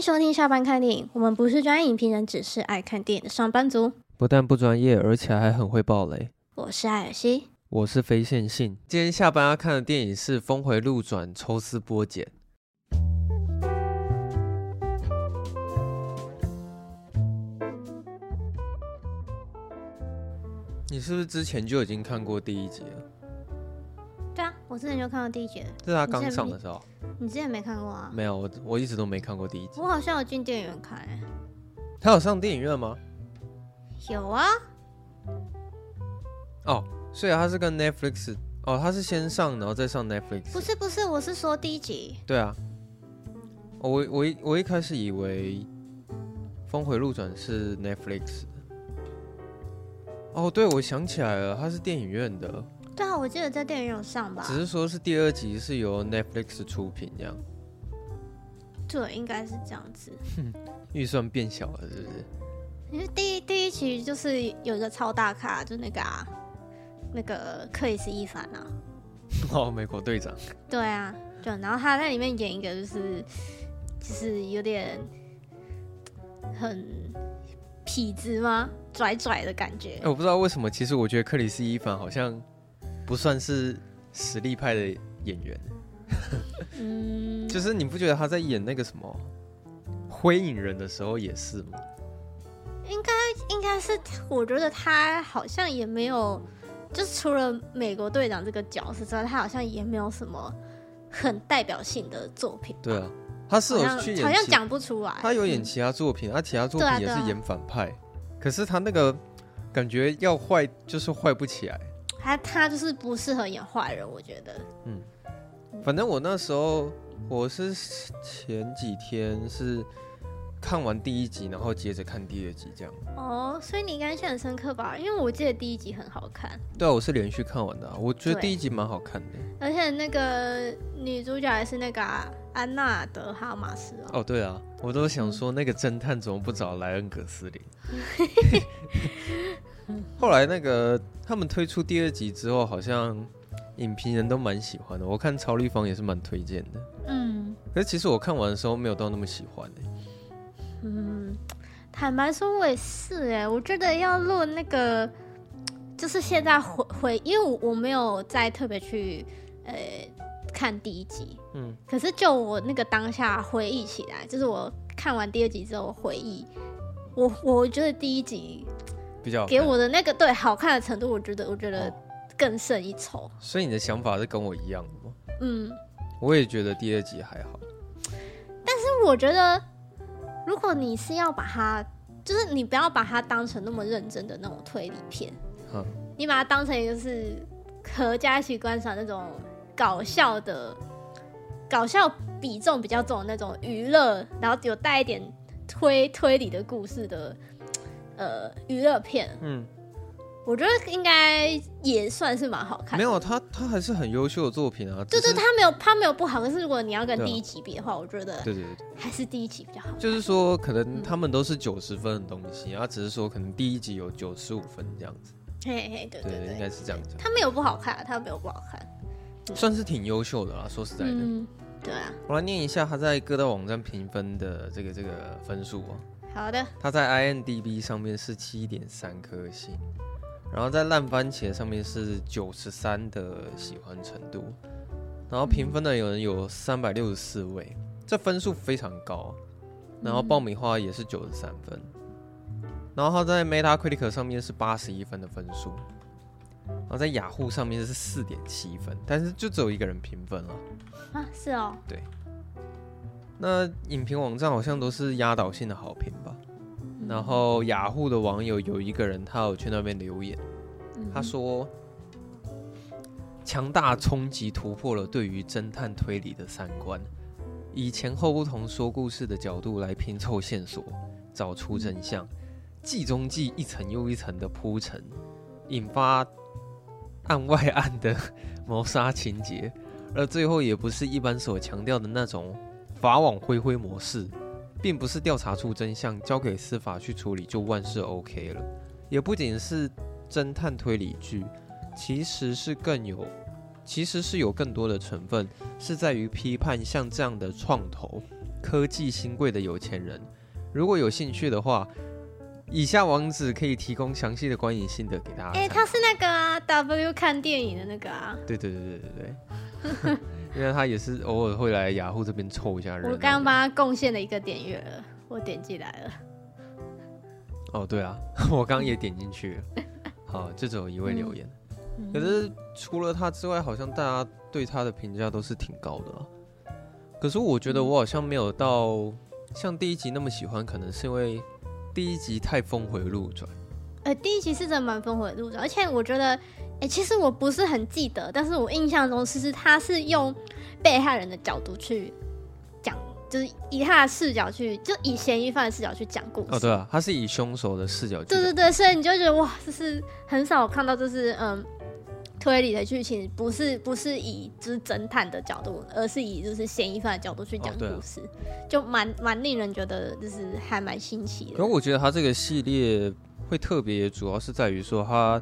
迎收听下班看电影。我们不是专业影评人，只是爱看电影的上班族。不但不专业，而且还很会爆雷。我是艾尔西，我是非线性。今天下班要看的电影是《峰回路转》，抽丝剥茧。你是不是之前就已经看过第一集了？我之前就看到第一集了。是他刚上的时候。你之前没看过啊？没有，我我一直都没看过第一集。我好像有进电影院看，欸。他有上电影院吗？有啊。哦，所以他是跟 Netflix 哦，他是先上然后再上 Netflix。不是不是，我是说第一集。对啊。我我一我一开始以为《峰回路转》是 Netflix 的。哦，对，我想起来了，他是电影院的。对啊，我记得在电影院有上吧。只是说是第二集是由 Netflix 出品这样。对，应该是这样子。预算变小了，是不是？因为第一第一集就是有一个超大咖，就那个啊，那个克里斯·伊凡啊。哦，美国队长。对啊，对，然后他在里面演一个就是，就是有点很痞子吗？拽拽的感觉。欸，我不知道为什么，其实我觉得克里斯·伊凡好像。不算是实力派的演员，嗯，就是你不觉得他在演那个什么《灰影人》的时候也是吗？应该应该是，我觉得他好像也没有，就是除了美国队长这个角色之外，他好像也没有什么很代表性的作品。对啊，他是有去演，好像讲不出来。他有演其他作品，他、嗯啊、其他作品也是演反派，啊啊、可是他那个感觉要坏就是坏不起来。他他就是不适合演坏人，我觉得。嗯，反正我那时候我是前几天是看完第一集，然后接着看第二集这样。哦，所以你应该印象很深刻吧？因为我记得第一集很好看。对啊，我是连续看完的啊，我觉得第一集蛮好看的。而且那个女主角还是那个安娜德哈马斯哦。哦，对啊，我都想说那个侦探怎么不找莱恩葛斯林？后来那个他们推出第二集之后，好像影评人都蛮喜欢的。我看曹立芳也是蛮推荐的。嗯，可是其实我看完的时候没有到那么喜欢。嗯，坦白说，我也是哎。我觉得要论那个，就是现在回回，因为我我没有再特别去呃看第一集。嗯，可是就我那个当下回忆起来，就是我看完第二集之后回忆，我我觉得第一集。比较给我的那个对好看的程度，我觉得我觉得更胜一筹。所以你的想法是跟我一样的吗？嗯，我也觉得第二集还好。但是我觉得，如果你是要把它，就是你不要把它当成那么认真的那种推理片，嗯，你把它当成一个是合家一起观赏那种搞笑的、搞笑比重比较重的那种娱乐，然后有带一点推推理的故事的。呃，娱乐片，嗯，我觉得应该也算是蛮好看的。没有，他他还是很优秀的作品啊。对对，他没有他没有不好，可是如果你要跟第一集比的话，啊、我觉得对对对，还是第一集比较好。就是说，可能他们都是九十分的东西，然后、只是说可能第一集有九十五分这样子。嘿嘿，对对，对，对，应该是这样子。他没有不好看，他没有不好看，算是挺优秀的啦。说实在的，嗯，对啊。我来念一下他在各大网站评分的这个这个分数啊。好的，它在 IMDB 上面是七点三颗星，然后在烂番茄上面是九十三的喜欢程度，然后评分的有人有三百六十四位，这分数非常高，然后爆米花也是九十三分，然后它在 Metacritic 上面是八十一分的分数，然后在雅虎上面是四点七分，但是就只有一个人评分了。啊，是哦，对。那影评网站好像都是压倒性的好评吧，然后雅虎的网友有一个人，他有去那边留言，他说：“强大冲击突破了对于侦探推理的三观，以前后不同说故事的角度来拼凑线索，找出真相，计中计一层又一层的铺陈，引发案外案的 谋杀情节，而最后也不是一般所强调的那种。”法网恢恢模式，并不是调查出真相，交给司法去处理就万事 OK 了。也不仅是侦探推理剧，其实是更有，其实是有更多的成分，是在于批判像这样的创投科技新贵的有钱人。如果有兴趣的话，以下网址可以提供详细的观影心得给大家。哎、欸，他是那个啊，W 看电影的那个啊。对对对对对对，因为他也是偶尔会来雅虎这边凑一下人。我刚刚帮他贡献了一个点阅了，我点进来了。哦，对啊，我刚刚也点进去了。好，这只有一位留言。嗯、可是除了他之外，好像大家对他的评价都是挺高的、啊。可是我觉得我好像没有到像第一集那么喜欢，可能是因为。第一集太峰回路转，呃，第一集是真的蛮峰回路转，而且我觉得，哎、欸，其实我不是很记得，但是我印象中，其实他是用被害人的角度去讲，就是以他的视角去，就以嫌疑犯的视角去讲故事。哦，对啊，他是以凶手的视角。对对对，所以你就觉得哇，就是很少看到，就是嗯。推理的剧情不是不是以就是侦探的角度，而是以就是嫌疑犯的角度去讲故事，哦啊、就蛮蛮令人觉得就是还蛮新奇的。可我觉得他这个系列会特别，主要是在于说他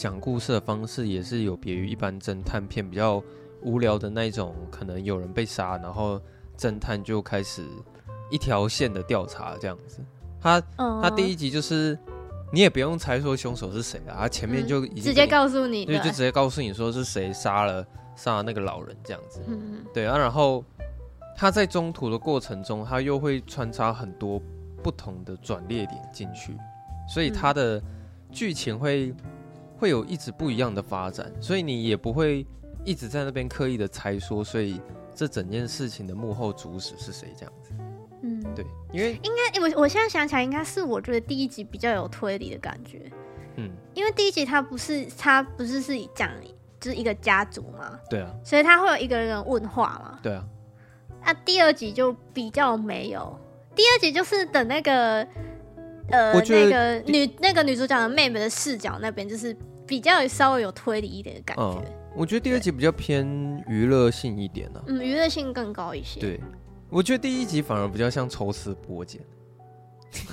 讲故事的方式也是有别于一般侦探片比较无聊的那种，可能有人被杀，然后侦探就开始一条线的调查这样子。他、嗯、他第一集就是。你也不用猜说凶手是谁啊，他前面就已经、嗯、直接告诉你，对，就直接告诉你说是谁杀了杀了那个老人这样子。嗯，对啊，然后他在中途的过程中，他又会穿插很多不同的转列点进去，所以他的剧情会会有一直不一样的发展，所以你也不会一直在那边刻意的猜说，所以这整件事情的幕后主使是谁这样子。嗯，对，因为应该我我现在想起来，应该是我觉得第一集比较有推理的感觉。嗯，因为第一集它不是它不是是讲就是一个家族嘛，对啊，所以它会有一个人问话嘛，对啊。那、啊、第二集就比较没有，第二集就是等那个呃那个女那个女主角的妹妹的视角那边，就是比较稍微有推理一点的感觉。嗯、我觉得第二集比较偏娱乐性一点呢、啊，嗯，娱乐性更高一些。对。我觉得第一集反而比较像抽丝剥茧。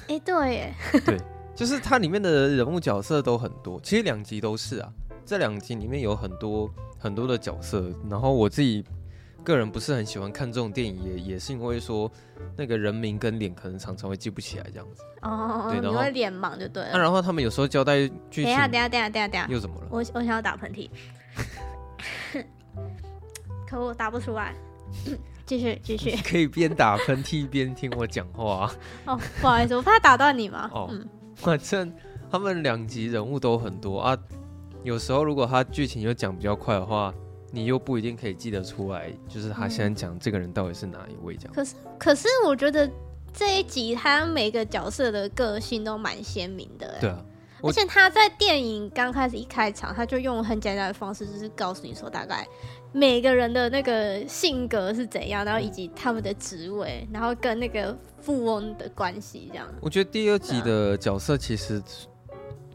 哎、欸，对耶，对，就是它里面的人物角色都很多，其实两集都是啊。这两集里面有很多很多的角色，然后我自己个人不是很喜欢看这种电影，也也是因为说那个人名跟脸可能常常会记不起来这样子。哦，对，然后脸盲就对了。那、啊、然后他们有时候交代剧情，等下等下等下等下等下，又怎么了？我 我想要打喷嚏，可我打不出来。继续继续，可以边打喷嚏边听我讲话。哦，不好意思，我怕打断你嘛。哦，反正他们两集人物都很多啊。有时候如果他剧情又讲比较快的话，你又不一定可以记得出来，就是他现在讲这个人到底是哪一位这样。可是，可是我觉得这一集他每个角色的个性都蛮鲜明的。对啊，而且他在电影刚开始一开场，他就用很简单的方式，就是告诉你说大概。每个人的那个性格是怎样，然后以及他们的职位，然后跟那个富翁的关系这样。我觉得第二集的角色其实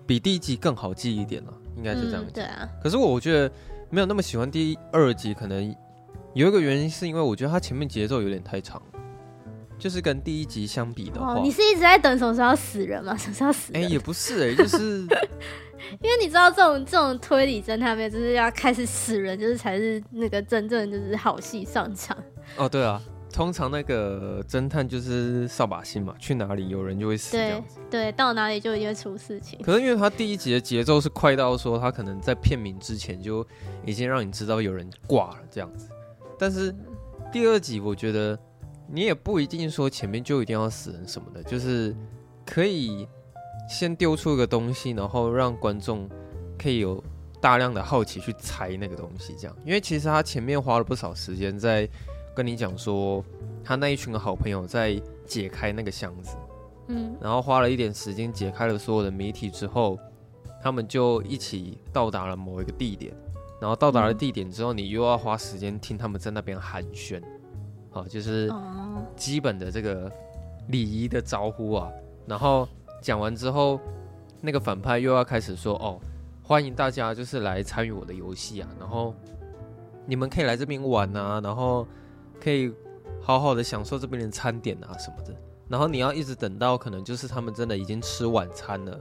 比第一集更好记一点了，应该是这样、嗯。对啊。可是我觉得没有那么喜欢第二集，可能有一个原因是因为我觉得它前面节奏有点太长，就是跟第一集相比的话。哦，你是一直在等什么时候要死人吗？什么时候要死人？哎、欸，也不是哎、欸，就是。因为你知道这种这种推理侦探片就是要开始死人，就是才是那个真正就是好戏上场。哦，对啊，通常那个侦探就是扫把星嘛，去哪里有人就会死掉。对，对，到哪里就一定会出事情。可是因为他第一集的节奏是快到说他可能在片名之前就已经让你知道有人挂了这样子，但是第二集我觉得你也不一定说前面就一定要死人什么的，就是可以。先丢出一个东西，然后让观众可以有大量的好奇去猜那个东西，这样。因为其实他前面花了不少时间在跟你讲说，他那一群的好朋友在解开那个箱子，嗯，然后花了一点时间解开了所有的谜题之后，他们就一起到达了某一个地点，然后到达了地点之后，你又要花时间听他们在那边寒暄，好，就是基本的这个礼仪的招呼啊，然后。讲完之后，那个反派又要开始说：“哦，欢迎大家就是来参与我的游戏啊，然后你们可以来这边玩啊，然后可以好好的享受这边的餐点啊什么的。然后你要一直等到可能就是他们真的已经吃晚餐了，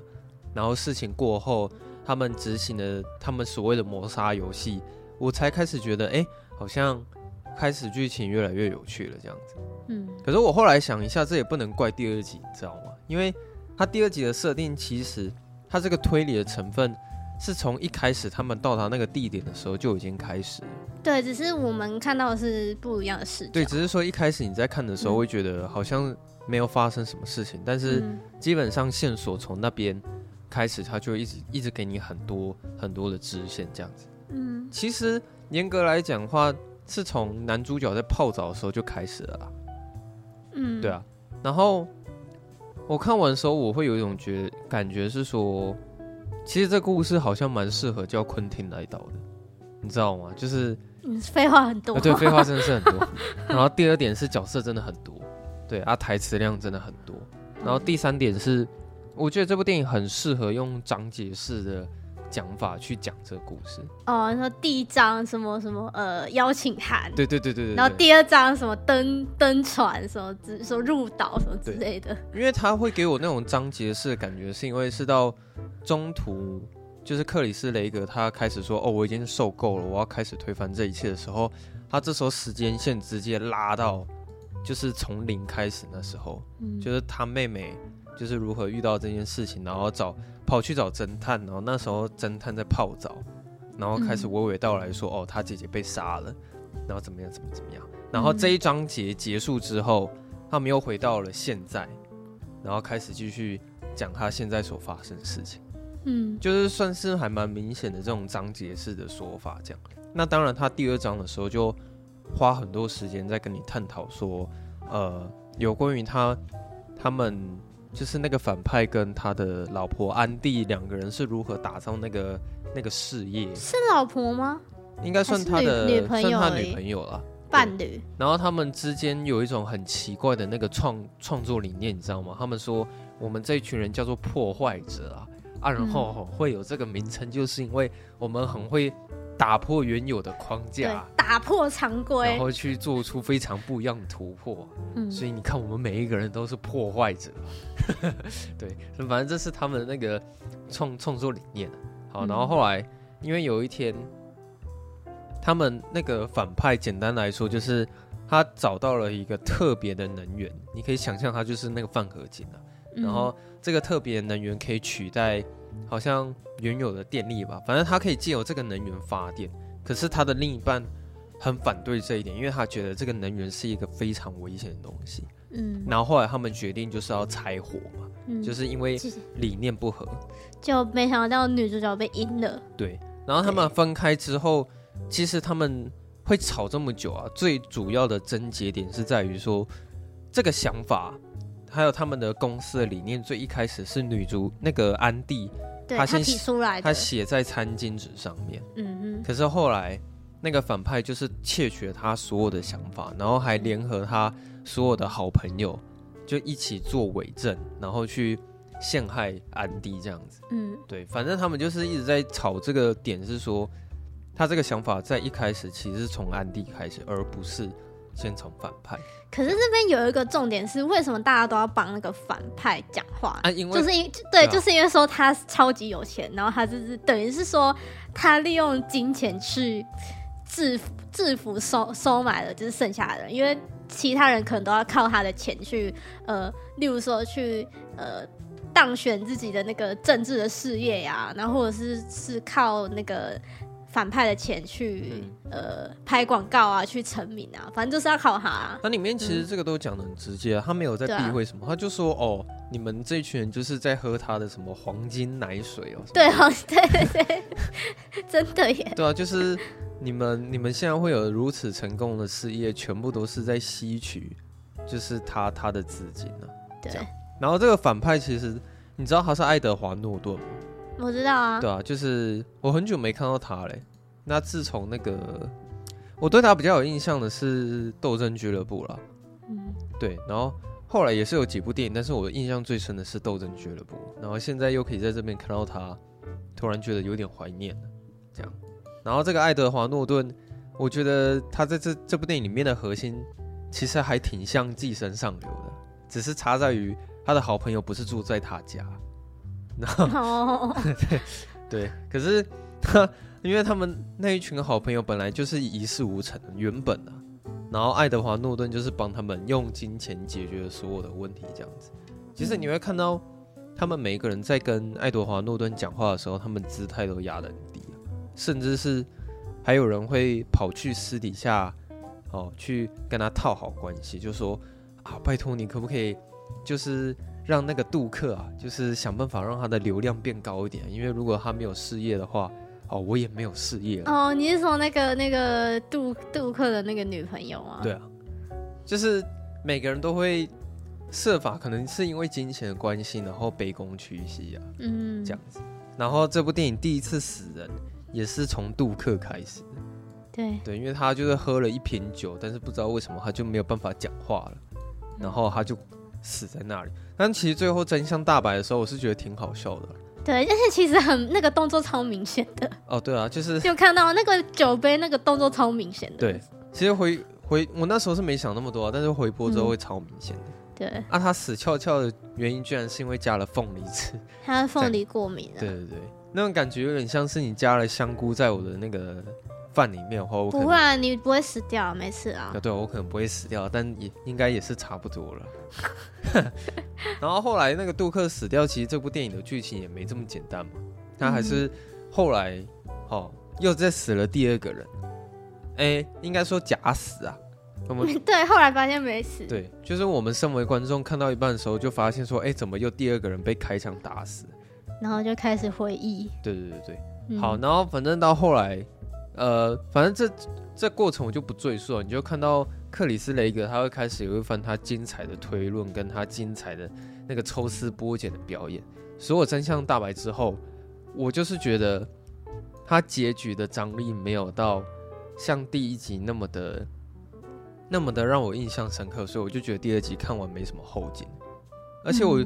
然后事情过后，他们执行了他们所谓的谋杀游戏，我才开始觉得，哎，好像开始剧情越来越有趣了这样子。”嗯，可是我后来想一下，这也不能怪第二集，你知道吗？因为他第二集的设定，其实他这个推理的成分是从一开始他们到达那个地点的时候就已经开始了。对，只是我们看到的是不一样的视角。对，只是说一开始你在看的时候会觉得好像没有发生什么事情，嗯、但是基本上线索从那边开始，他就一直一直给你很多很多的支线这样子。嗯，其实严格来讲的话，是从男主角在泡澡的时候就开始了啦。嗯，对啊。然后我看完的时候，我会有一种觉感觉是说，其实这故事好像蛮适合叫昆汀来导的，你知道吗？就是。嗯，废话很多。对，废话真的是很多。然后第二点是角色真的很多，对啊，台词量真的很多。然后第三点是，我觉得这部电影很适合用章节式的讲法去讲这个故事。哦，你说第一章什么什么呃邀请函，对对对对对。然后第二章什么登登船什么之说入岛什么之类的。因为他会给我那种章节式的感觉，是因为是到中途。就是克里斯雷格，他开始说：“哦，我已经受够了，我要开始推翻这一切的时候，他这时候时间线直接拉到，就是从零开始那时候，嗯，就是他妹妹就是如何遇到这件事情，然后找跑去找侦探，然后那时候侦探在泡澡，然后开始娓娓道来说：哦，他姐姐被杀了，然后怎么样，怎么怎么样，然后这一章节结束之后，他们又回到了现在，然后开始继续讲他现在所发生的事情。”嗯，就是算是还蛮明显的这种章节式的说法，这样。那当然，他第二章的时候就花很多时间在跟你探讨说，呃，有关于他他们就是那个反派跟他的老婆安迪两个人是如何打造那个那个事业。是老婆吗？应该算他的女朋友，算他女朋友了，伴侣。然后他们之间有一种很奇怪的那个创创作理念，你知道吗？他们说我们这一群人叫做破坏者啊。啊，然后会有这个名称，就是因为我们很会打破原有的框架，打破常规，然后去做出非常不一样的突破。嗯，所以你看，我们每一个人都是破坏者。对，反正这是他们那个创创作理念。好，然后后来，因为有一天，他们那个反派，简单来说就是他找到了一个特别的能源，你可以想象，他就是那个饭合金啊。然后这个特别能源可以取代好像原有的电力吧，反正它可以借由这个能源发电。可是他的另一半很反对这一点，因为他觉得这个能源是一个非常危险的东西。嗯，然后后来他们决定就是要拆伙嘛，嗯，就是因为理念不合，就没想到女主角被阴了。对，然后他们分开之后，其实他们会吵这么久啊，最主要的症结点是在于说这个想法。还有他们的公司的理念，最一开始是女主那个安迪，她先提出来，他写在餐巾纸上面。嗯嗯。可是后来那个反派就是窃取了她所有的想法，然后还联合她所有的好朋友，就一起做伪证，然后去陷害安迪这样子。嗯，对，反正他们就是一直在吵这个点，是说他这个想法在一开始其实是从安迪开始，而不是。先从反派，可是这边有一个重点是，为什么大家都要帮那个反派讲话？啊，因为就是因对，就是因为说他超级有钱，然后他就是等于是说他利用金钱去制服制服收收买了就是剩下的人，因为其他人可能都要靠他的钱去呃，例如说去呃当选自己的那个政治的事业呀，然后或者是是靠那个。反派的钱去、嗯、呃拍广告啊，去成名啊，反正就是要靠他、啊。那里面其实这个都讲的很直接、啊，他没有在避讳什么，啊、他就说哦，你们这群人就是在喝他的什么黄金奶水哦。对哦，对 对对，真的耶。对啊，就是你们你们现在会有如此成功的事业，全部都是在吸取，就是他他的资金呢、啊。对。然后这个反派其实你知道他是爱德华诺顿吗？我知道啊，对啊，就是我很久没看到他嘞。那自从那个，我对他比较有印象的是《斗争俱乐部》了。嗯，对。然后后来也是有几部电影，但是我印象最深的是《斗争俱乐部》。然后现在又可以在这边看到他，突然觉得有点怀念了。这样。然后这个爱德华诺顿，我觉得他在这这部电影里面的核心，其实还挺像《寄生上流》的，只是差在于他的好朋友不是住在他家。然后，oh. 对对，可是他，因为他们那一群好朋友本来就是一事无成的，原本啊，然后爱德华诺顿就是帮他们用金钱解决了所有的问题，这样子。其实你会看到，他们每一个人在跟爱德华诺顿讲话的时候，他们姿态都压得很低，甚至是还有人会跑去私底下，哦，去跟他套好关系，就说啊，拜托你可不可以，就是让那个杜克啊，就是想办法让他的流量变高一点，因为如果他没有事业的话。哦，我也没有事业哦。你是说那个那个杜杜克的那个女朋友吗？对啊，就是每个人都会设法，可能是因为金钱的关系，然后卑躬屈膝啊，嗯，这样子。然后这部电影第一次死人也是从杜克开始。对对，因为他就是喝了一瓶酒，但是不知道为什么他就没有办法讲话了，然后他就死在那里。但其实最后真相大白的时候，我是觉得挺好笑的。对，但是其实很那个动作超明显的哦，对啊，就是 就看到那个酒杯那个动作超明显的。对，其实回回我那时候是没想那么多，啊，但是回播之后会超明显的。嗯、对，啊，他死翘翘的原因居然是因为加了凤梨汁，他凤梨过敏了。对对对，那种感觉有点像是你加了香菇在我的那个饭里面的话，我不会啊，你不会死掉，没事啊。对，我可能不会死掉，但也应该也是差不多了。然后后来那个杜克死掉，其实这部电影的剧情也没这么简单嘛。他还是后来哦，又再死了第二个人。哎，应该说假死啊。我们 对，后来发现没死。对，就是我们身为观众看到一半的时候，就发现说，哎，怎么又第二个人被开枪打死？然后就开始回忆。对对对对，好，然后反正到后来，呃，反正这这过程我就不赘述了，你就看到。克里斯雷格他会开始有一番他精彩的推论，跟他精彩的那个抽丝剥茧的表演。所有真相大白之后，我就是觉得他结局的张力没有到像第一集那么的那么的让我印象深刻，所以我就觉得第二集看完没什么后劲。而且我、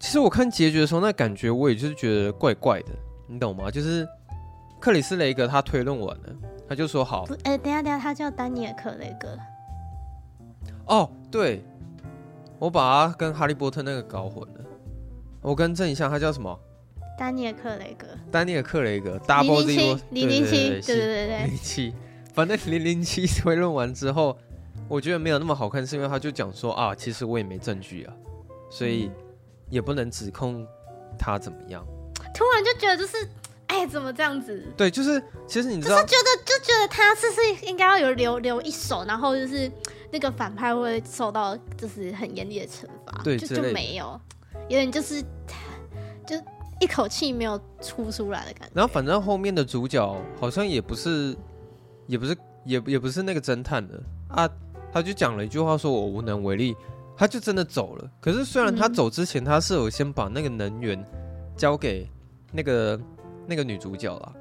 其实我看结局的时候，那感觉我也就是觉得怪怪的，你懂吗？就是克里斯雷格他推论完了，他就说好，哎、欸，等下等下，他叫丹尼尔克雷格。哦，对，我把他跟哈利波特那个搞混了。我更正一下，他叫什么？丹尼尔·克雷格。丹尼尔·克雷格，Double Zero，零零七，对对对对，零零七。反正零零七 推论完之后，我觉得没有那么好看，是因为他就讲说啊，其实我也没证据啊，所以也不能指控他怎么样。突然就觉得就是，哎，怎么这样子？对，就是其实你知道，就是觉得就觉得他是不是应该要有留留一手，然后就是。那个反派会受到就是很严厉的惩罚，对，就就没有，有点就是就一口气没有出出来的感觉。然后反正后面的主角好像也不是，也不是，也也不是那个侦探的啊，他就讲了一句话，说我无能为力，他就真的走了。可是虽然他走之前，他是有先把那个能源交给那个那个女主角了，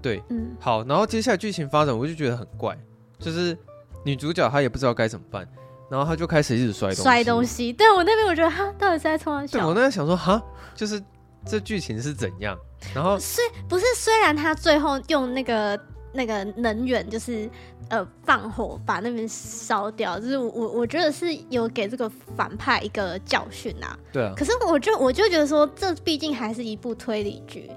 对，嗯，好，然后接下来剧情发展，我就觉得很怪，就是。女主角她也不知道该怎么办，然后她就开始一直摔东西。摔东西，对我那边我觉得她到底是在冲啥？对我那边想说哈，就是这剧情是怎样？然后虽不是虽然她最后用那个那个能源就是呃放火把那边烧掉，就是我我觉得是有给这个反派一个教训啊。对啊。可是我就我就觉得说，这毕竟还是一部推理剧。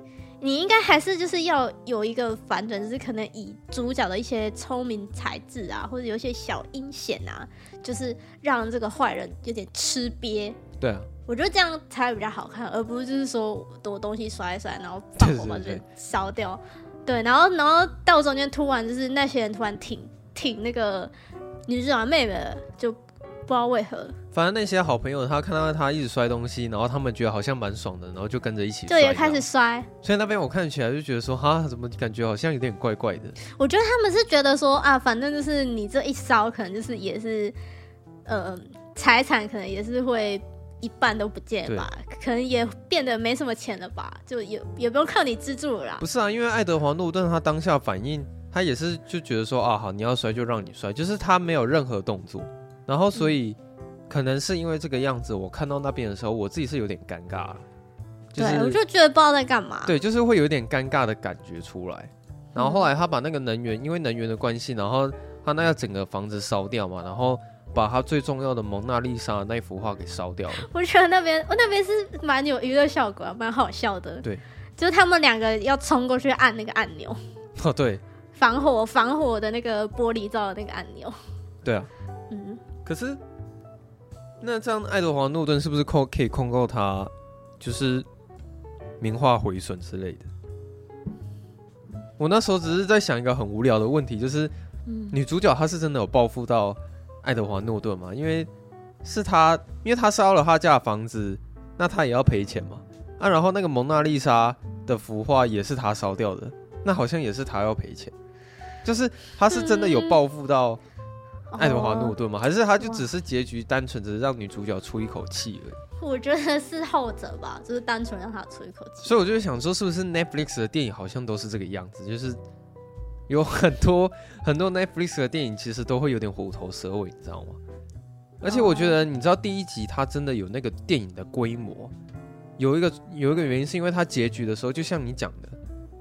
你应该还是就是要有一个反转，就是可能以主角的一些聪明才智啊，或者有一些小阴险啊，就是让这个坏人有点吃瘪。对啊，我觉得这样才会比较好看，而不是就是说多东西摔一摔，然后放火把这烧掉。对，然后然后到中间突然就是那些人突然挺挺那个女主角妹妹的，就不知道为何。反正那些好朋友，他看到他一直摔东西，然后他们觉得好像蛮爽的，然后就跟着一起摔，对，也开始摔。所以那边我看起来就觉得说，哈，怎么感觉好像有点怪怪的？我觉得他们是觉得说啊，反正就是你这一烧，可能就是也是，呃，财产可能也是会一半都不见吧，可能也变得没什么钱了吧，就也也不用靠你资助了啦。不是啊，因为爱德华诺顿他当下反应，他也是就觉得说啊，好，你要摔就让你摔，就是他没有任何动作，然后所以。嗯可能是因为这个样子，我看到那边的时候，我自己是有点尴尬，就是，对，我就觉得不知道在干嘛。对，就是会有点尴尬的感觉出来。然后后来他把那个能源，因为能源的关系，然后他那要整个房子烧掉嘛，然后把他最重要的蒙娜丽莎那幅画给烧掉了。我觉得那边，我那边是蛮有娱乐效果，蛮好笑的。对，就是他们两个要冲过去按那个按钮。哦，对，防火防火的那个玻璃罩的那个按钮。对啊，嗯，可是那这样爱德华诺顿是不是控可以控告他，就是名画毁损之类的？我那时候只是在想一个很无聊的问题，就是，女主角她是真的有报复到爱德华诺顿吗？因为是他，因为他烧了他家的房子，那他也要赔钱嘛。啊，然后那个蒙娜丽莎的幅画也是他烧掉的，那好像也是他要赔钱。就是他是真的有报复到爱德华诺顿吗？还是他就只是结局单纯只是让女主角出一口气而已？我觉得是后者吧，就是单纯让他出一口气。所以我就想说，是不是 Netflix 的电影好像都是这个样子？就是有很多很多 Netflix 的电影其实都会有点虎头蛇尾，你知道吗？而且我觉得，你知道第一集它真的有那个电影的规模，有一个有一个原因是因为它结局的时候，就像你讲的，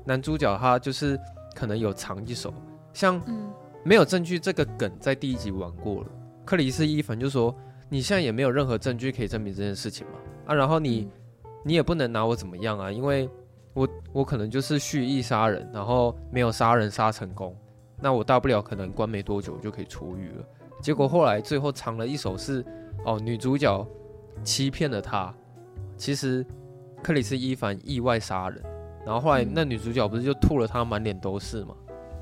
男主角他就是可能有藏一手，像没有证据这个梗在第一集玩过了，克里斯·伊凡就说。你现在也没有任何证据可以证明这件事情嘛？啊，然后你，你也不能拿我怎么样啊？因为我，我可能就是蓄意杀人，然后没有杀人杀成功，那我大不了可能关没多久就可以出狱了。结果后来最后藏了一手是，哦，女主角欺骗了他，其实克里斯·伊凡意外杀人，然后后来那女主角不是就吐了他满脸都是嘛？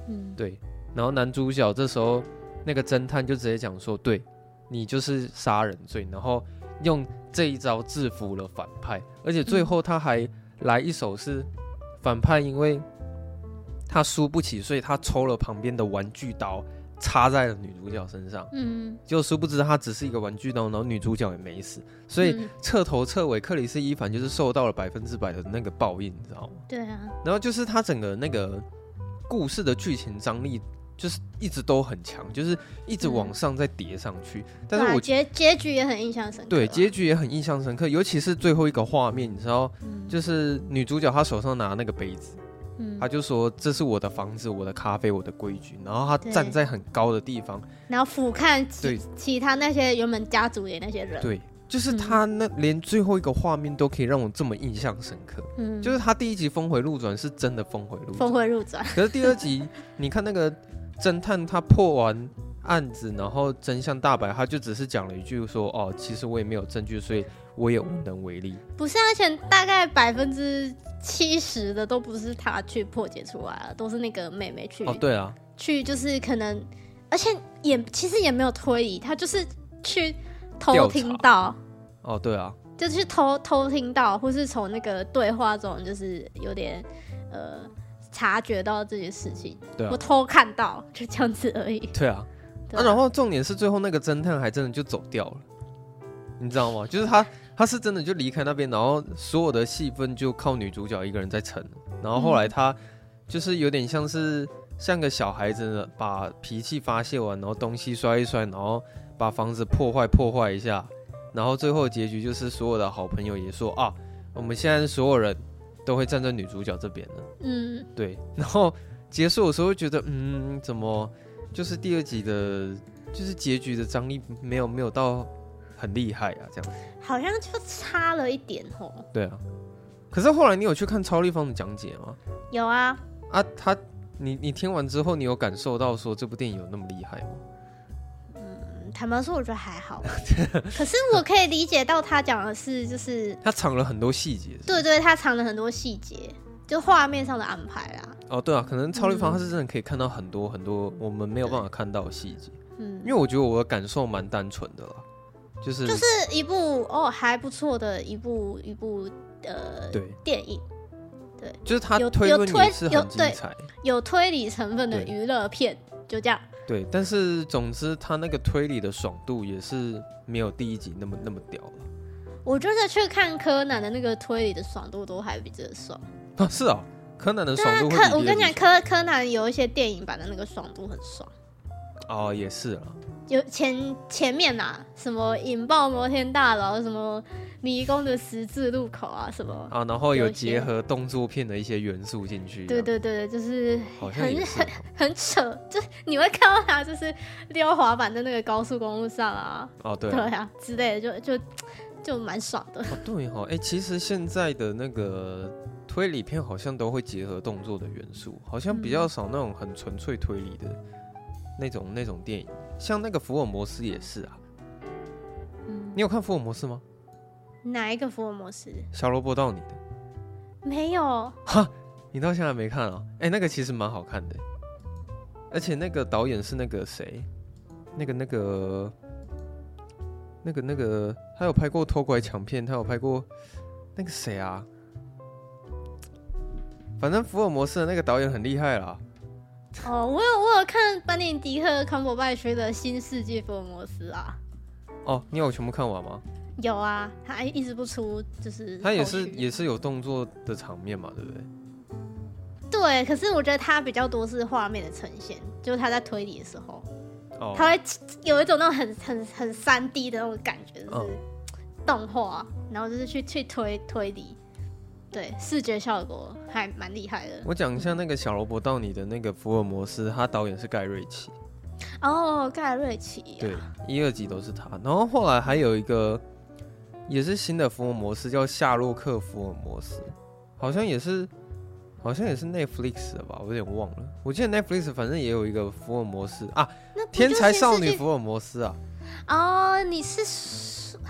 嗯，对，然后男主角这时候那个侦探就直接讲说，对。你就是杀人罪，然后用这一招制服了反派，而且最后他还来一手是反派，因为他输不起，所以他抽了旁边的玩具刀插在了女主角身上。嗯，就殊不知他只是一个玩具刀，然后女主角也没死，所以彻头彻尾克里斯·伊凡就是受到了百分之百的那个报应，你知道吗？对啊。然后就是他整个那个故事的剧情张力。就是一直都很强，就是一直往上再叠上去。嗯、但是我结结局也很印象深刻。对，结局也很印象深刻，尤其是最后一个画面，你知道，嗯、就是女主角她手上拿那个杯子，嗯，她就说这是我的房子，我的咖啡，我的规矩。然后她站在很高的地方，然后俯瞰其对其他那些原本家族的那些人。对，就是她那连最后一个画面都可以让我这么印象深刻。嗯，就是她第一集峰回路转是真的峰回路转，峰回路转。可是第二集你看那个。侦探他破完案子，然后真相大白，他就只是讲了一句说：“哦，其实我也没有证据，所以我也无能为力。”不是，而且大概百分之七十的都不是他去破解出来了，都是那个妹妹去。哦，对啊，去就是可能，而且也其实也没有推理，他就是去偷听到。哦，对啊，就是去偷偷听到，或是从那个对话中，就是有点呃。察觉到这件事情，对啊，我偷看到，就这样子而已。对啊，对啊，啊，然后重点是最后那个侦探还真的就走掉了，你知道吗？就是他，他是真的就离开那边，然后所有的戏份就靠女主角一个人在撑。然后后来他就是有点像是像个小孩子，把脾气发泄完，然后东西摔一摔，然后把房子破坏破坏一下，然后最后结局就是所有的好朋友也说啊，我们现在所有人。都会站在女主角这边的，嗯，对。然后结束的时候会觉得，嗯，怎么就是第二集的，就是结局的张力没有没有到很厉害啊，这样。好像就差了一点哦。对啊。可是后来你有去看超立方的讲解吗？有啊。啊，他，你你听完之后，你有感受到说这部电影有那么厉害吗？坦白说，我觉得还好。可是我可以理解到他讲的是，就是他藏了很多细节。对对，他藏了很多细节，就画面上的安排啊。哦，对啊，可能超立方他是真的可以看到很多很多我们没有办法看到的细节。嗯，因为我觉得我的感受蛮单纯的啦，就是就是一部哦还不错的一部一部呃对电影，对，就是他推论也是很精彩，有推理成分的娱乐片，就这样。对，但是总之，他那个推理的爽度也是没有第一集那么那么屌了。我觉得去看柯南的那个推理的爽度都还比这个爽啊！是啊，柯南的爽度。柯，我跟你讲，柯柯南有一些电影版的那个爽度很爽。哦，也是啊。有前前面呐，什么引爆摩天大楼，什么。迷宫的十字路口啊，什么啊？然后有结合动作片的一些元素进去。对对对，就是很很很扯，就你会看到他就是溜滑板在那个高速公路上啊。哦，对。对啊，之类的，就就就蛮爽的。哦，对哈，哎，其实现在的那个推理片好像都会结合动作的元素，好像比较少那种很纯粹推理的那种那种电影。像那个福尔摩斯也是啊。嗯，你有看福尔摩斯吗？哪一个福尔摩斯？小罗伯道你的。没有。哈，你到现在没看啊？哎、欸，那个其实蛮好看的，而且那个导演是那个谁？那个那个那个那个，他有拍过偷拐抢骗，他有拍过那个谁啊？反正福尔摩斯的那个导演很厉害啦。哦，我有我有看班尼迪克康伯拜区的《新世纪福尔摩斯》啊。哦，你有全部看完吗？有啊，他一直不出，就是他也是也是有动作的场面嘛，对不对？对，可是我觉得他比较多是画面的呈现，就是他在推理的时候，哦，他会有一种那种很很很三 D 的那种感觉，就是动画，然后就是去去推推理。对，视觉效果还蛮厉害的。我讲一下那个小罗伯到你的那个福尔摩斯，他导演是盖瑞奇。哦，盖瑞奇啊。对，一二集都是他。然后后来还有一个也是新的福尔摩斯，叫夏洛克福尔摩斯，好像也是，好像也是 Netflix 的吧，我有点忘了。我记得 Netflix 反正也有一个福尔摩斯啊，天才少女福尔摩斯啊。哦，你是说，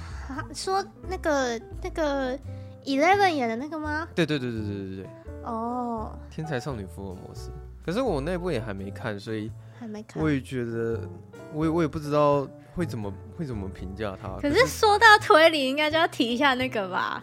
说那个那个？Eleven 演的那个吗？对对对对对对对。哦。Oh, 天才少女福尔摩斯，可是我那部也还没看，所以还没看。我也觉得，我也我也不知道会怎么会怎么评价它。可是说到推理，应该就要提一下那个吧，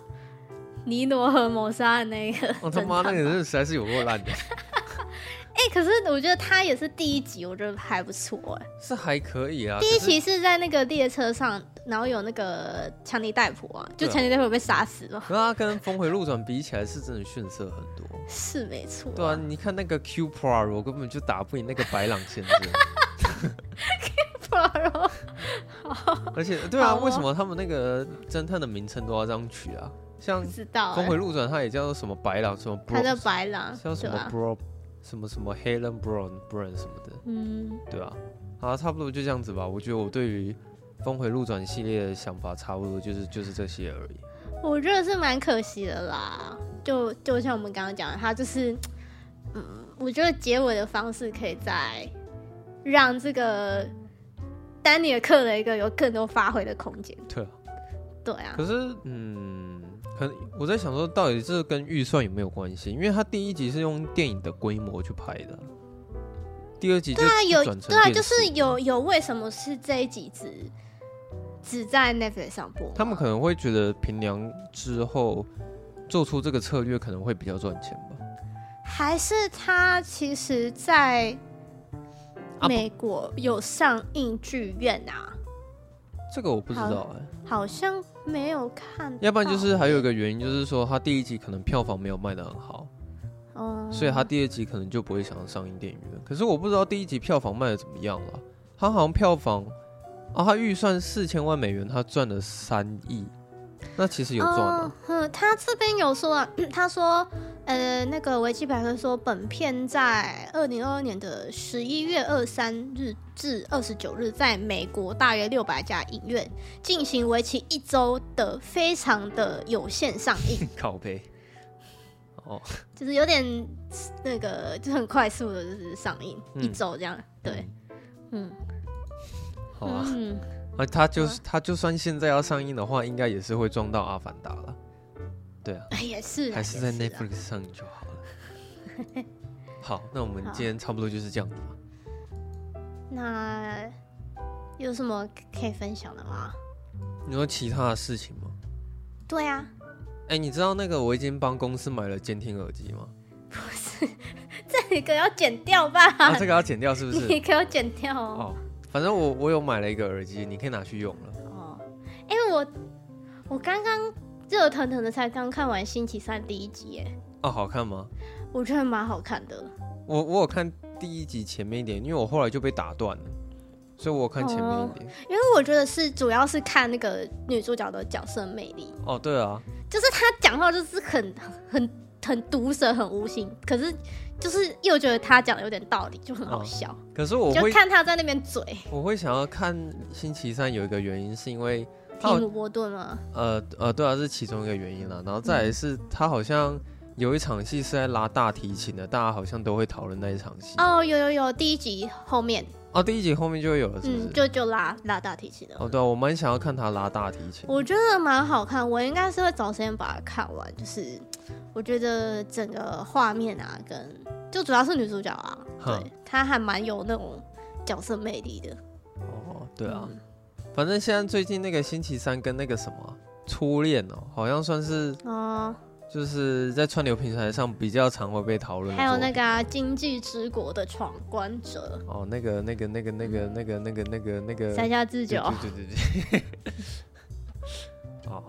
尼罗河谋杀的那个。我、哦、他妈那个人实在是有够烂的。哎、欸，可是我觉得他也是第一集，我觉得还不错哎，是还可以啊。第一集是在那个列车上，然后有那个强尼戴普啊，就强尼戴普被杀死了。那他、啊、跟峰回路转比起来，是真的逊色很多。是没错。对啊，你看那个 Q Poirot 根本就打不赢那个白朗先生。Q Poirot 而且，对啊，为什么他们那个侦探的名称都要这样取啊？像峰回路转，他也叫做什么白狼，什么他叫白狼，叫什么 Bro。什么什么 Helen Brown Brown 什么的，嗯，对啊，好，差不多就这样子吧。我觉得我对于峰回路转系列的想法，差不多就是就是这些而已。我觉得是蛮可惜的啦，就就像我们刚刚讲的，他就是，嗯，我觉得结尾的方式可以再让这个丹尼尔·克雷格有更多发挥的空间。对啊，对啊。可是，嗯。可我在想说，到底这跟预算有没有关系？因为他第一集是用电影的规模去拍的，第二集就对啊，有对啊，就是有有为什么是这一集只只在 Netflix 上播？他们可能会觉得平凉之后做出这个策略可能会比较赚钱吧？还是他其实在美国有上映剧院啊？这个我不知道哎、欸，好像没有看。要不然就是还有一个原因，就是说他第一集可能票房没有卖的很好，哦、嗯，所以他第二集可能就不会想要上映电影院。可是我不知道第一集票房卖的怎么样了。他好像票房啊，他预算四千万美元，他赚了三亿。那其实有赚的。嗯，他这边有说啊，他说，呃，那个维基百科说，本片在二零二二年的十一月二三日至二十九日，在美国大约六百家影院进行为期一周的非常的有限上映。靠背。哦，就是有点那个，就很快速的，就是上映、嗯、一周这样。对，嗯，好啊。嗯啊，他就是他，就算现在要上映的话，应该也是会撞到《阿凡达》了。对啊，也是，还是在 Netflix 上映就好了。好，那我们今天差不多就是这样子。那有什么可以分享的吗？你说其他的事情吗？对啊。哎、欸，你知道那个我已经帮公司买了监听耳机吗？不是，这个要剪掉吧？啊，这个要剪掉是不是？你给我剪掉哦。哦反正我我有买了一个耳机，你可以拿去用了。哦，因为我我刚刚热腾腾的才刚看完《星期三》第一集，哎。哦，好看吗？我觉得蛮好看的。我我有看第一集前面一点，因为我后来就被打断了，所以我有看前面一点。哦，因为我觉得是主要是看那个女主角的角色魅力。哦，对啊，就是她讲话就是很很很毒舌，很无情，可是。就是又觉得他讲的有点道理，就很好笑。嗯、可是我就看他在那边嘴。我会想要看星期三有一个原因，是因为提姆波顿吗？呃呃，对啊，是其中一个原因啦。然后再来是，他好像有一场戏是在拉大提琴的，大家好像都会讨论那一场戏。哦，有有有，第一集后面哦，第一集后面就会有了是不是，嗯，就就拉拉大提琴的。哦，对啊，我蛮想要看他拉大提琴。我觉得蛮好看，我应该是会找时间把它看完。就是我觉得整个画面啊，跟就主要是女主角啊，对，她还蛮有那种角色魅力的。哦，对啊，嗯、反正现在最近那个星期三跟那个什么初恋哦，好像算是哦。就是在串流平台上比较常会被讨论，还有那个《经济之国的闯关者》哦，那个、那个、那个、那个、那个、那个、那个、那个三下智久，对对对对。哦，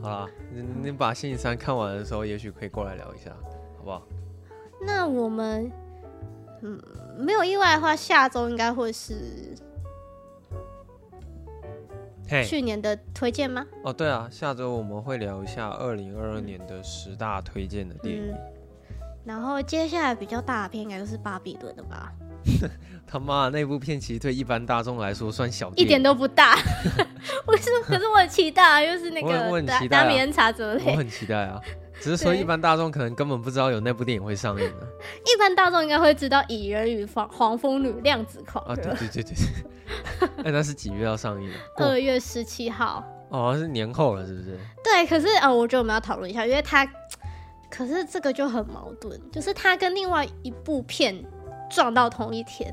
好啦，你你把星期三看完的时候，也许可以过来聊一下，好不好？那我们嗯，没有意外的话，下周应该会是。去年的推荐吗？哦，对啊，下周我们会聊一下二零二二年的十大推荐的电影。嗯，然后接下来比较大的片应该就是《巴比伦》的吧？他妈，那部片其实对一般大众来说算小，一点都不大。我是？可是我很期待，又是那个达达米恩查泽雷，我很期待啊。只是说一般大众可能根本不知道有那部电影会上映啊。一般大众应该会知道《蚁人与黄黄蜂女量子狂热》啊，对对对对对。哎，那是几月要上映？二月十七号。哦，是年后了，是不是？对，可是呃，我觉得我们要讨论一下，因为它，可是这个就很矛盾，就是它跟另外一部片撞到同一天，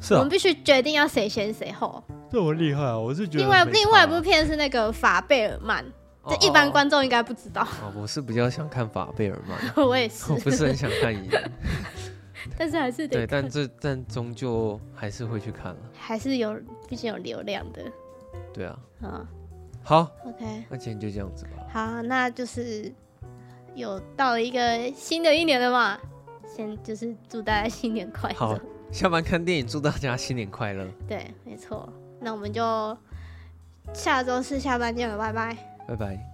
是啊，我们必须决定要谁先谁后。这么厉害啊！我是觉得另外另外一部片是那个法贝尔曼。这一般观众应该不知道哦哦。哦，我是比较想看法贝尔曼。我也是，我不是很想看蚁人。但是还是得对，但这但终究还是会去看了。还是有，毕竟有流量的。对啊。嗯。好。OK。那今天就这样子吧。好，那就是有到了一个新的一年了嘛，先就是祝大家新年快乐。好，下班看电影，祝大家新年快乐。对，没错。那我们就下周四下班见了，拜拜。拜拜。